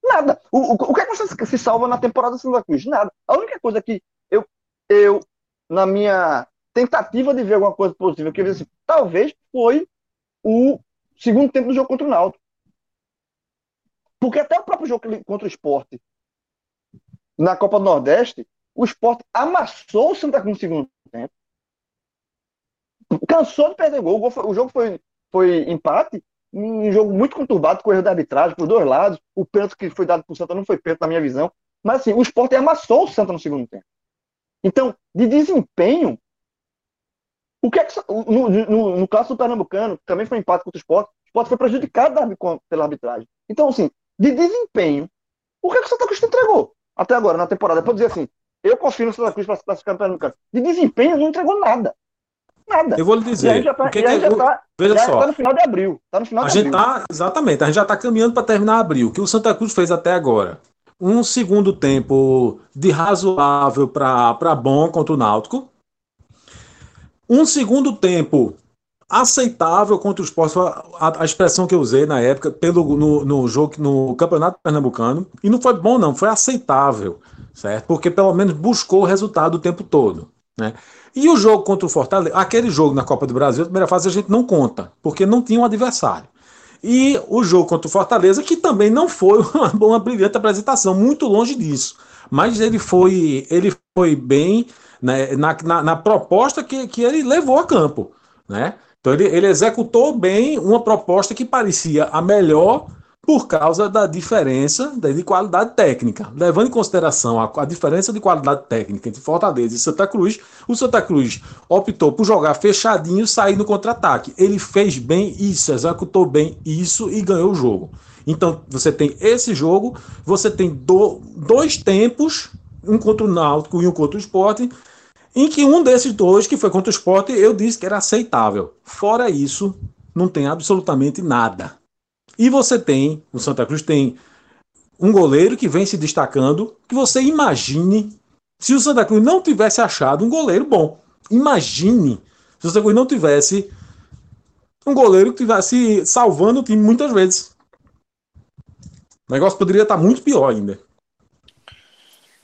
Nada. O, o, o que é que você se salva na temporada do Santa Cruz? Nada. A única coisa que eu, eu na minha tentativa de ver alguma coisa positiva, que eu assim, talvez foi o segundo tempo do jogo contra o Náutico. Porque até o próprio jogo contra o Sport na Copa do Nordeste, o Sport amassou o Santa Cruz no segundo tempo. Cansou de perder gol. O, jogo foi, foi empate, um jogo muito conturbado, com erro da arbitragem por dois lados. O pênalti que foi dado para o Santa não foi pênalti, na minha visão. Mas assim, o Sport amassou o Santa no segundo tempo. Então, de desempenho, o que é que no, no, no caso do Pernambucano, que também foi empate contra o Sport, o Sport foi prejudicado pela arbitragem. Então, assim, de desempenho, o que é que o Santa Cruz entregou até agora na temporada? Pode dizer assim, eu confio no Santa Cruz para classificar no Pernambucano. De desempenho, não entregou nada. Nada. Eu vou lhe E a dizer. gente já o que e gente já tá, só. tá no final de abril. Tá no final A de gente abril. tá, exatamente, a gente já está caminhando para terminar abril. O que o Santa Cruz fez até agora? Um segundo tempo de razoável para bom contra o Náutico. Um segundo tempo aceitável contra o Sport, foi a, a expressão que eu usei na época, pelo, no, no jogo, no Campeonato Pernambucano. E não foi bom, não, foi aceitável, certo? Porque pelo menos buscou o resultado o tempo todo. Né? E o jogo contra o Fortaleza, aquele jogo na Copa do Brasil, primeira fase a gente não conta, porque não tinha um adversário. E o jogo contra o Fortaleza, que também não foi (laughs) uma, uma brilhante apresentação, muito longe disso. Mas ele foi, ele foi bem né, na, na, na proposta que, que ele levou a campo. Né? Então ele, ele executou bem uma proposta que parecia a melhor por causa da diferença de qualidade técnica. Levando em consideração a, a, diferença de qualidade técnica entre Fortaleza e Santa Cruz, o Santa Cruz optou por jogar fechadinho sair no contra-ataque. Ele fez bem isso, executou bem isso e ganhou o jogo. Então você tem esse jogo, você tem do, dois tempos, um contra o Náutico e um contra o Sport, em que um desses dois, que foi contra o Sport, eu disse que era aceitável. Fora isso, não tem absolutamente nada. E você tem, o Santa Cruz tem um goleiro que vem se destacando, que você imagine se o Santa Cruz não tivesse achado um goleiro bom. Imagine se o Santa Cruz não tivesse um goleiro que estivesse salvando o time muitas vezes. O negócio poderia estar muito pior ainda.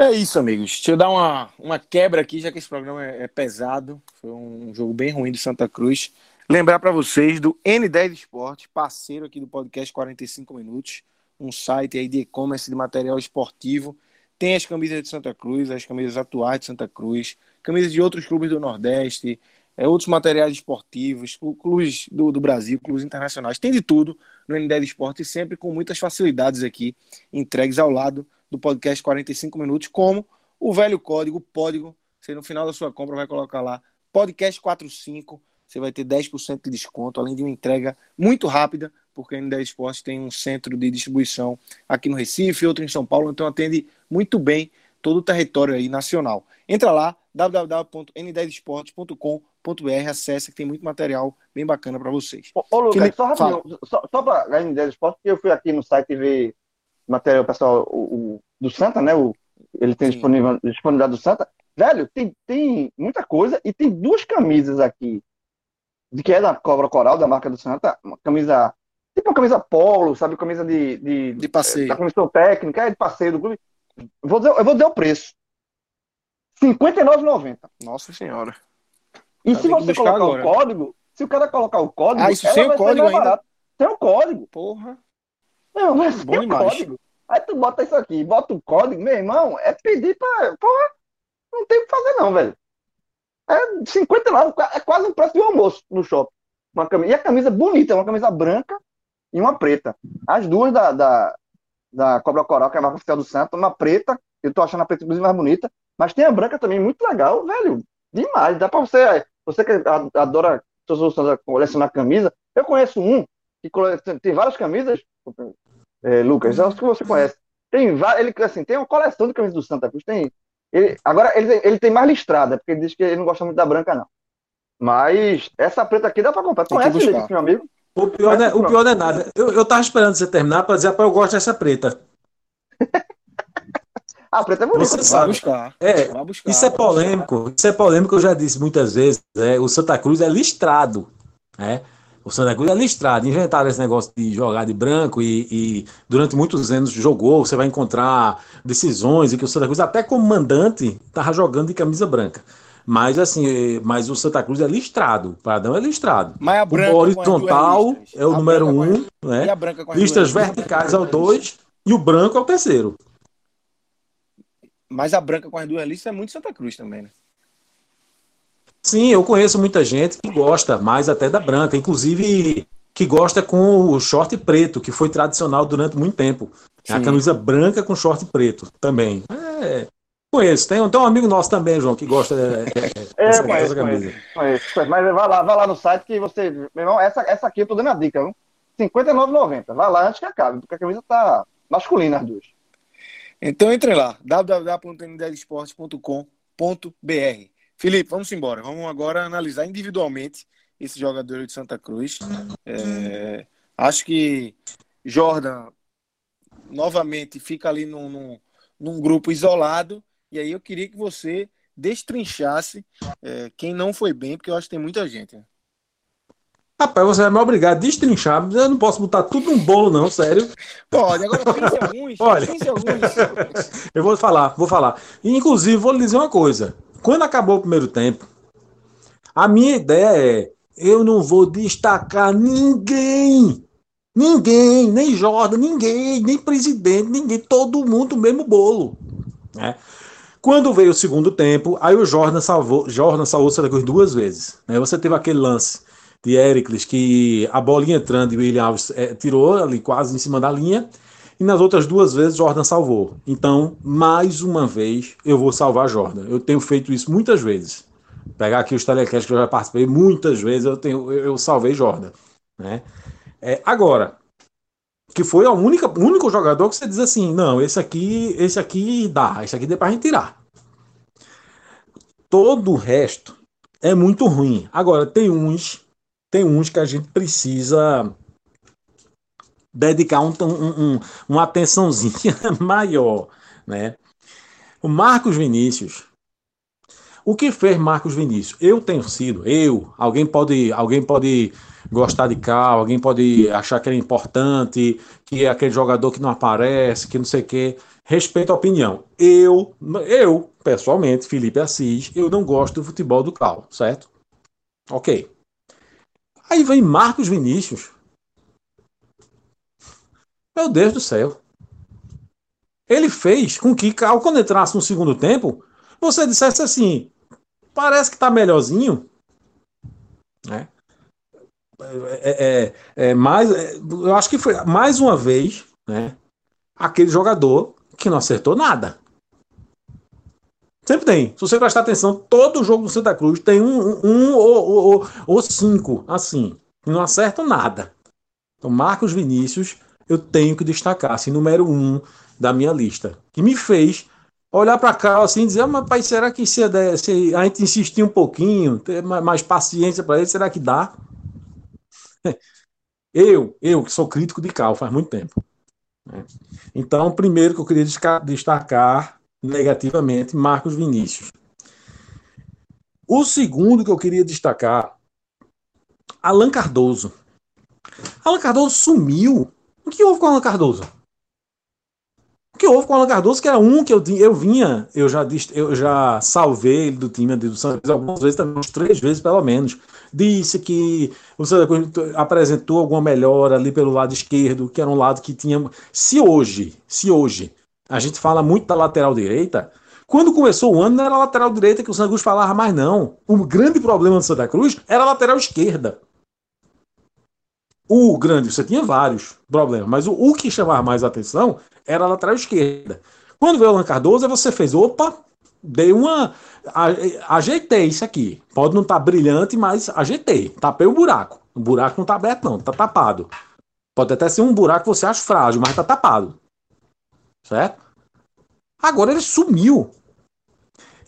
É isso, amigos. Deixa eu dar uma, uma quebra aqui, já que esse programa é, é pesado. Foi um jogo bem ruim do Santa Cruz. Lembrar para vocês do N10 Esporte, parceiro aqui do podcast 45 Minutos, um site aí de e-commerce de material esportivo. Tem as camisas de Santa Cruz, as camisas atuais de Santa Cruz, camisas de outros clubes do Nordeste, é, outros materiais esportivos, clubes do, do Brasil, clubes internacionais. Tem de tudo no N10 Esporte, sempre com muitas facilidades aqui, entregues ao lado do podcast 45 minutos, como o velho código, código, você no final da sua compra vai colocar lá podcast 45, você vai ter 10% de desconto, além de uma entrega muito rápida, porque a N10 Esportes tem um centro de distribuição aqui no Recife, outro em São Paulo, então atende muito bem todo o território aí nacional. Entra lá, www.n10esportes.com.br, acessa que tem muito material bem bacana para vocês. Ô, ô Lucas, Felipe, só rapidinho, só, só para a N10 Esportes, porque eu fui aqui no site ver material pessoal o, o, do Santa, né? O, ele tem disponível, disponibilidade do Santa. Velho, tem, tem muita coisa e tem duas camisas aqui, de que é da Cobra Coral, da marca do Santa, uma camisa, tipo uma camisa polo, sabe? Camisa de, de, de passeio. Da comissão técnica, é de passeio do clube. Vou dizer, eu vou dizer o preço. R$ 59,90. Nossa senhora. E se você colocar agora. o código, se o cara colocar o código, ah, isso sem o código ainda? Tem o código. Porra. Não, mas Bom tem o código. Aí tu bota isso aqui, bota o código, meu irmão, é pedir pra. Porra, não tem o que fazer, não, velho. É 59, é quase o preço de um almoço no shopping. Uma camisa, e a camisa bonita, uma camisa branca e uma preta. As duas da, da, da Cobra Coral, que é a marca oficial do Santos, uma preta, eu tô achando a preta inclusive mais bonita, mas tem a branca também, muito legal, velho. Demais. Dá pra você. Você que adora colecionar camisa, eu conheço um que tem várias camisas, é, Lucas, acho que você conhece. Tem ele assim, tem uma coleção de camisas do Santa Cruz. Tem, ele, agora ele, ele tem mais listrada, porque ele diz que ele não gosta muito da branca, não. Mas essa preta aqui dá pra comprar. Tu conhece ele, meu amigo? O pior, não é, o pior não é nada. Eu, eu tava esperando você terminar pra dizer, eu gosto dessa preta. (laughs) a preta é bonita. Você sabe. Buscar. É, buscar, isso é polêmico. Isso é polêmico, eu já disse muitas vezes. É, o Santa Cruz é listrado. Né? O Santa Cruz é listrado. Inventaram esse negócio de jogar de branco e, e, durante muitos anos jogou. Você vai encontrar decisões e que o Santa Cruz, até como mandante, estava jogando de camisa branca. Mas assim, mas o Santa Cruz é listrado. O Padrão é listrado. Mas a branca o horizontal é o a número um, né? Listas verticais é o dois e o branco é o terceiro. Mas a branca com as duas listas é muito Santa Cruz também, né? Sim, eu conheço muita gente que gosta mais até da branca, inclusive que gosta com o short preto, que foi tradicional durante muito tempo. É a camisa branca com short preto também. É, conheço. Tem, tem um amigo nosso também, João, que gosta é, é, dessa, conheço, camisa. Conheço, conheço. Mas vai lá, vai lá no site que você. Meu irmão, essa, essa aqui eu tô dando a dica, viu? R$ 59,90. Vai lá antes que acabe, porque a camisa tá masculina as duas. Então entre lá, www.n10esporte.com.br. Felipe, vamos embora. Vamos agora analisar individualmente esse jogador de Santa Cruz. É, acho que Jordan novamente fica ali num, num, num, grupo isolado. E aí eu queria que você destrinchasse é, quem não foi bem, porque eu acho que tem muita gente. Né? Rapaz, você vai me obrigar a destrinchar. Eu não posso botar tudo num bolo, não, sério. Pode, agora (laughs) pense alguns. Olha, pense alguns. (laughs) eu vou falar, vou falar. Inclusive, vou lhe dizer uma coisa. Quando acabou o primeiro tempo, a minha ideia é: eu não vou destacar ninguém. Ninguém, nem Jordan, ninguém, nem presidente, ninguém, todo mundo mesmo bolo. Né? Quando veio o segundo tempo, aí o Jordan salvou, Jordan salvou Santa duas vezes. Né? Você teve aquele lance de Ericles que a bolinha entrando e o William Alves é, tirou ali quase em cima da linha e nas outras duas vezes Jordan salvou. Então, mais uma vez, eu vou salvar Jordan. Eu tenho feito isso muitas vezes. Pegar aqui os telecasts que eu já participei muitas vezes, eu, tenho, eu, salvei Jordan. Né? É, agora, que foi o único jogador que você diz assim, não, esse aqui, esse aqui dá, esse aqui dá pra gente tirar. Todo o resto é muito ruim. Agora, tem uns tem uns que a gente precisa dedicar um, um, um, uma atençãozinha (laughs) maior, né? O Marcos Vinícius. O que fez Marcos Vinícius? Eu tenho sido, eu, alguém pode, alguém pode gostar de Cal, alguém pode achar que ele é importante, que é aquele jogador que não aparece, que não sei o quê. Respeito a opinião. Eu, eu, pessoalmente, Felipe Assis, eu não gosto do futebol do Cal, certo? Ok. Aí vem Marcos Vinícius. Meu Deus do céu. Ele fez com que, ao quando entrasse no segundo tempo, você dissesse assim: parece que está melhorzinho. Né? É, é, é, mais, é, eu acho que foi mais uma vez né, aquele jogador que não acertou nada. Sempre tem. Se você prestar atenção, todo jogo do Santa Cruz tem um, um ou, cinco, assim. Não acertam nada. Então, Marcos Vinícius, eu tenho que destacar, assim, número um da minha lista. Que me fez olhar para cá assim e dizer, ah, mas pai, será que se, se, a gente insistir um pouquinho, ter mais paciência para ele, será que dá? (laughs) Eu, eu que sou crítico de Cal faz muito tempo. Né? Então, primeiro que eu queria destacar negativamente Marcos Vinícius. O segundo que eu queria destacar, Alan Cardoso. Alan Cardoso sumiu. O que houve com Alan Cardoso? O que houve com Alan Cardoso, que era um que eu, eu vinha, eu já, eu já salvei ele do time do Santos algumas vezes, uns três vezes pelo menos. Disse que o Santa Cruz apresentou alguma melhora ali pelo lado esquerdo, que era um lado que tinha. Se hoje, se hoje a gente fala muito da lateral direita. Quando começou o ano, não era a lateral direita que o Santa Cruz falava mais, não. O grande problema do Santa Cruz era a lateral esquerda. O grande, você tinha vários problemas, mas o, o que chamava mais atenção era a lateral esquerda. Quando veio o Alan Cardoso, você fez, opa, dei uma. ajeitei isso aqui. Pode não estar tá brilhante, mas ajeitei. Tapei o buraco. O buraco não está aberto, não, está tapado. Pode até ser um buraco que você acha frágil, mas está tapado. Certo? Agora ele sumiu.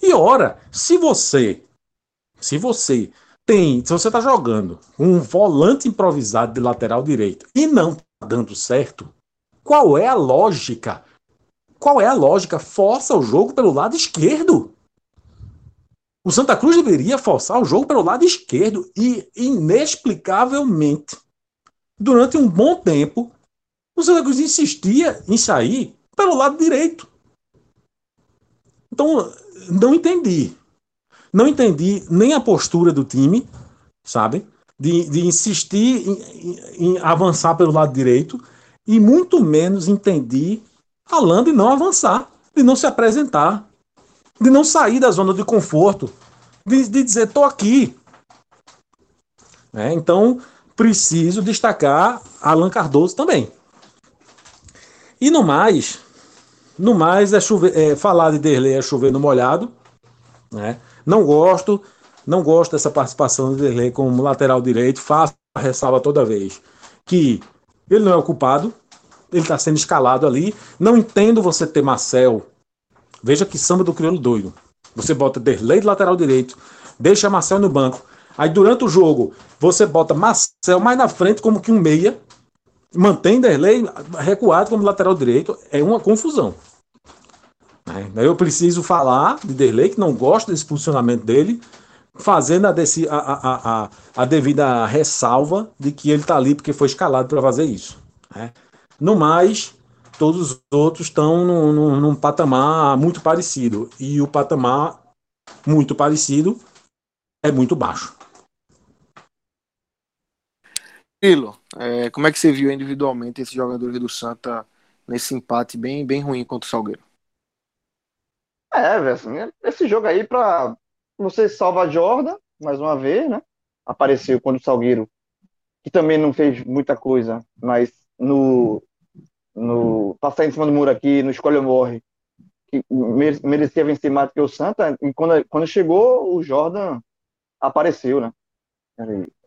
E ora, se você, se você tem, se você está jogando um volante improvisado de lateral direito e não está dando certo, qual é a lógica? Qual é a lógica? Força o jogo pelo lado esquerdo. O Santa Cruz deveria forçar o jogo pelo lado esquerdo e, inexplicavelmente, durante um bom tempo, o Santa Cruz insistia em sair pelo lado direito. Então, não entendi. Não entendi nem a postura do time, sabe? De, de insistir em, em, em avançar pelo lado direito, e muito menos entendi falando de não avançar, de não se apresentar, de não sair da zona de conforto, de, de dizer, estou aqui. É, então, preciso destacar Alan Cardoso também. E no mais, no mais, é, chover, é falar de Derlei é chover no molhado. Né? Não gosto, não gosto dessa participação de Derlei como lateral direito. Faço a ressalva toda vez que ele não é o culpado, ele está sendo escalado ali. Não entendo você ter Marcel. Veja que samba do crioulo doido. Você bota Derlei de lateral direito, deixa Marcel no banco. Aí durante o jogo, você bota Marcel mais na frente como que um meia mantém Derlei recuado como lateral direito, é uma confusão. Né? Eu preciso falar de Derlei, que não gosta desse posicionamento dele, fazendo a, a, a, a, a devida ressalva de que ele está ali porque foi escalado para fazer isso. Né? No mais, todos os outros estão num, num, num patamar muito parecido. E o patamar muito parecido é muito baixo. Pilo, é, como é que você viu individualmente esses jogadores do Santa nesse empate bem, bem ruim contra o Salgueiro? É, assim, esse jogo aí para você salvar Jordan, mais uma vez, né? Apareceu quando o Salgueiro, que também não fez muita coisa, mas no, no passar em cima do muro aqui, no escolha ou morre, que merecia vencer mais que o Santa, e quando, quando chegou, o Jordan apareceu, né?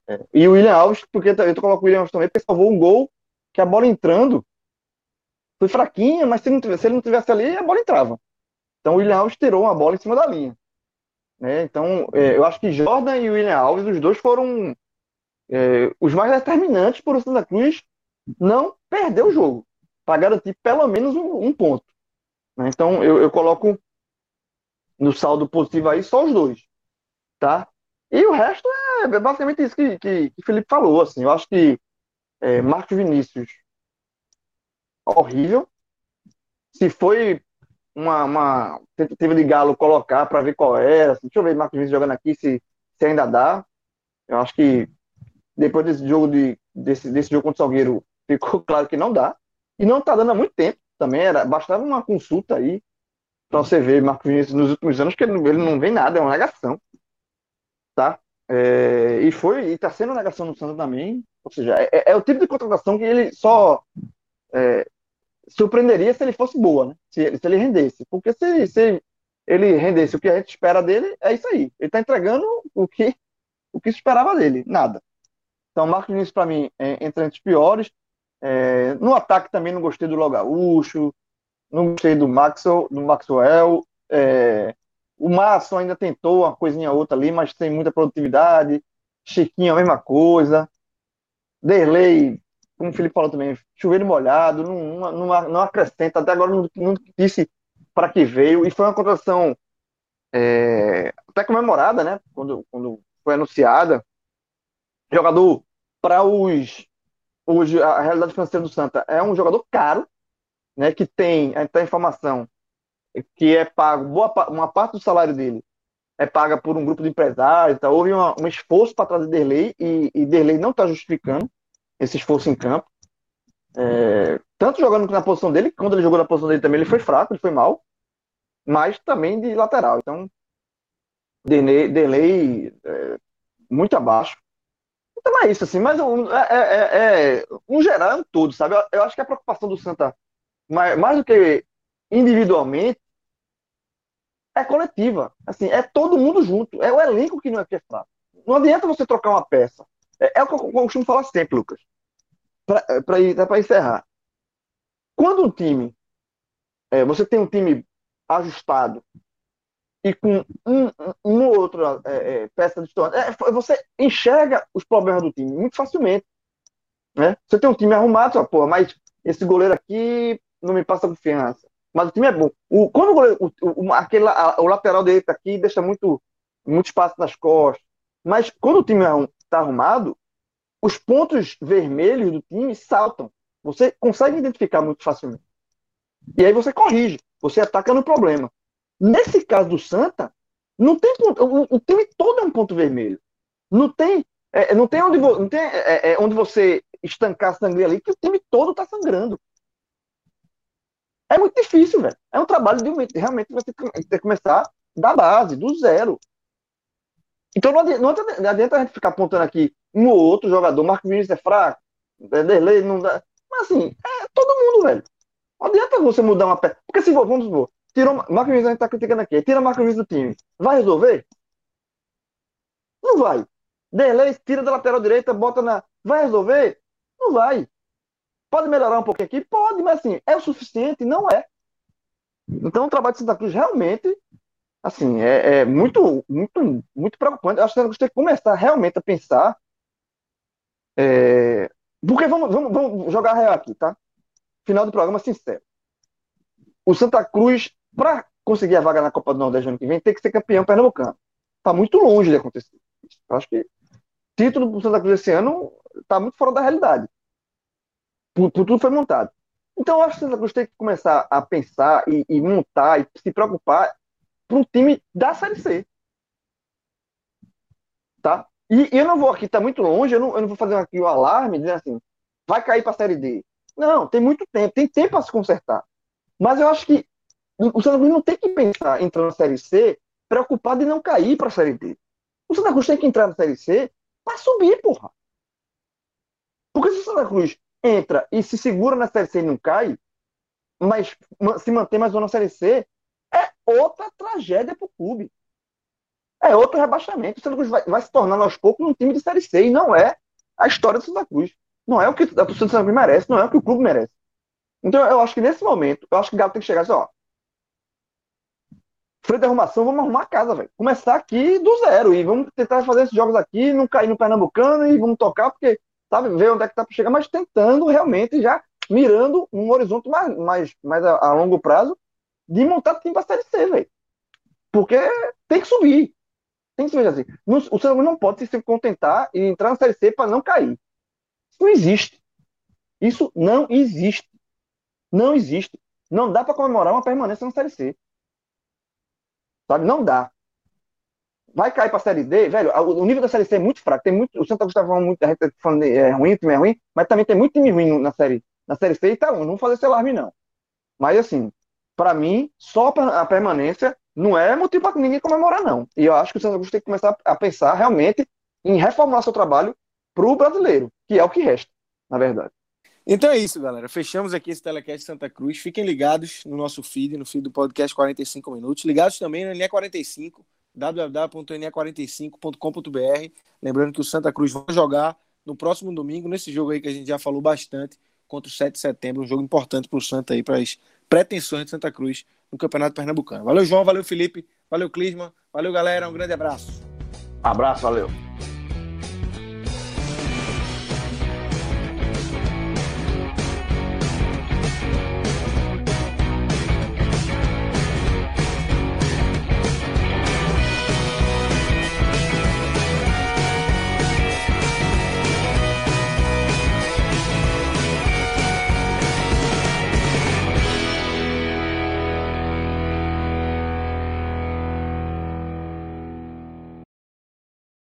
É. E o William Alves, porque eu coloco o William Alves também, porque salvou um gol que a bola entrando foi fraquinha, mas se, não tivesse, se ele não tivesse ali, a bola entrava. Então o William Alves tirou uma bola em cima da linha. Né? Então, é, eu acho que Jordan e William Alves, os dois foram é, os mais determinantes para o Santa Cruz não perder o jogo, para garantir pelo menos um, um ponto. Né? Então eu, eu, coloco no saldo positivo aí só os dois, tá? E o resto é basicamente isso que, que, que Felipe falou. Assim, eu acho que é, Marcos Vinícius horrível. Se foi uma, uma tentativa de Galo colocar para ver qual era, assim, deixa eu ver Marcos Vinícius jogando aqui se, se ainda dá. Eu acho que depois desse jogo de desse, desse jogo contra o Salgueiro (laughs) ficou claro que não dá. E não está dando há muito tempo também. Era, bastava uma consulta aí para você ver Marcos Vinícius nos últimos anos, que ele, ele não vem nada, é uma negação. Tá? É, e foi, e está sendo negação no Santos também. Ou seja, é, é, é, o tipo de contratação que ele só é, surpreenderia se ele fosse boa, né? Se, se ele rendesse. Porque se, se ele rendesse o que a gente espera dele, é isso aí. Ele está entregando o que, o que esperava dele, nada. Então, Marcos Vinícius, para mim, é entre os piores. É, no ataque também não gostei do Logaúcho, não gostei do Maxwell, do Maxwell. É, o Márcio ainda tentou uma coisinha outra ali, mas tem muita produtividade. Chiquinho, a mesma coisa. Derlei, como o Felipe falou também, chuveiro molhado, não, não, não acrescenta. Até agora não, não disse para que veio. E foi uma contratação é, até comemorada, né? Quando, quando foi anunciada. Jogador para os, os. A realidade financeira do Santa é um jogador caro, né? Que tem, a informação que é pago, boa, uma parte do salário dele é paga por um grupo de empresários, tá? houve uma, um esforço para trazer Derlei e, e Derlei não está justificando esse esforço em campo. É, tanto jogando na posição dele, quando ele jogou na posição dele também, ele foi fraco, ele foi mal, mas também de lateral. Então, Derlei é, muito abaixo. Então é isso, assim, mas um, é, é, é, um geral é um todo, sabe? Eu, eu, acho que a preocupação do Santa, mais, mais do que individualmente, é coletiva. Assim, é todo mundo junto. É o elenco que não é que é fraco. Não adianta você trocar uma peça. É, é o que eu costumo falar sempre, Lucas. Para é encerrar. Quando um time, é, você tem um time ajustado e com um, uma ou outra é, é, peça de história, você enxerga os problemas do time muito facilmente. Né? Você tem um time arrumado, só, mas esse goleiro aqui não me passa confiança mas o time é bom. O, quando o, goleiro, o, o, aquele, a, o lateral direito aqui deixa muito, muito espaço nas costas. Mas quando o time está arrumado, os pontos vermelhos do time saltam. Você consegue identificar muito facilmente. E aí você corrige, você ataca no problema. Nesse caso do Santa, não tem ponto, o, o time todo é um ponto vermelho. Não tem, é, não tem, onde, não tem é, é, onde você estancar sangue ali, que o time todo está sangrando. É muito difícil, velho. É um trabalho de realmente você ter que começar da base, do zero. Então não adianta, não adianta, a gente ficar apontando aqui um ou outro jogador, Marco Vinícius é fraco, é Derlei não dá. Mas assim, é todo mundo, velho. Não adianta você mudar uma peça. Porque se vamos supor, tirou Marco Vinícius, a gente tá criticando aqui, tira Marco Vinícius do time. Vai resolver? Não vai. Derlei tira da lateral direita, bota na. Vai resolver? Não vai. Pode melhorar um pouquinho aqui? Pode, mas assim, é o suficiente? Não é. Então o trabalho de Santa Cruz realmente assim, é, é muito, muito, muito preocupante. Eu acho que Cruz tem que começar realmente a pensar. É, porque vamos, vamos, vamos jogar real aqui, tá? Final do programa sincero. O Santa Cruz, para conseguir a vaga na Copa do Nordeste ano que vem, tem que ser campeão pernambucano. Está muito longe de acontecer. Eu acho que título do Santa Cruz esse ano está muito fora da realidade por, por tudo foi montado. Então, eu acho que o Santa Cruz tem que começar a pensar e, e montar e se preocupar para o time da Série C. Tá? E, e eu não vou aqui, está muito longe, eu não, eu não vou fazer aqui o alarme dizendo assim, vai cair para a Série D. Não, tem muito tempo, tem tempo para se consertar. Mas eu acho que o Santa Cruz não tem que pensar entrar na Série C preocupado em não cair para a Série D. O Santa Cruz tem que entrar na Série C para subir, porra. Porque se o Santa Cruz entra e se segura na Série C e não cai, mas se mantém mais uma na Série C, outra tragédia para o clube. É outro rebaixamento. O Santa Cruz vai, vai, se tornando aos poucos um time de Série C e não é a história do Santa Cruz. Não é o que a torcida do Santa Cruz merece, não é o que o clube merece. Então eu acho que nesse momento, eu acho que o Galo tem que chegar assim, ó. frente de arrumação, vamos arrumar a casa, velho. Começar aqui do zero e vamos tentar fazer esses jogos aqui, não cair no Pernambucano e vamos tocar, porque, sabe, ver onde é que tá para chegar, mas tentando realmente já mirando um horizonte mais, mais, mais a, a longo prazo de montar time para Série C, velho. Porque tem que subir. Tem que subir assim. Não, o Santa não pode se contentar e entrar na Série C para não cair. Isso não existe. Isso não existe. Não existe. Não dá para comemorar uma permanência na Série C. Sabe? Não dá. Vai cair para a Série D, velho. O nível da Série C é muito fraco. Tem muito, o Santa Gustavo falando muito, tá falando é ruim, o time é ruim, mas também tem muito time ruim na Série, na série C e tá ruim. Não vou fazer esse alarme, não. Mas assim, para mim, só a permanência não é motivo para ninguém comemorar, não. E eu acho que o Santa Cruz tem que começar a pensar realmente em reformular seu trabalho para o brasileiro, que é o que resta, na verdade. Então é isso, galera. Fechamos aqui esse Telecast Santa Cruz. Fiquem ligados no nosso feed, no feed do podcast 45 Minutos. Ligados também no NE45, www.ne45.com.br. Lembrando que o Santa Cruz vai jogar no próximo domingo, nesse jogo aí que a gente já falou bastante, contra o 7 de setembro. Um jogo importante para o Santa aí, para as pretensões de Santa Cruz no Campeonato Pernambucano. Valeu, João. Valeu, Felipe. Valeu, Clisma. Valeu, galera. Um grande abraço. Abraço, valeu.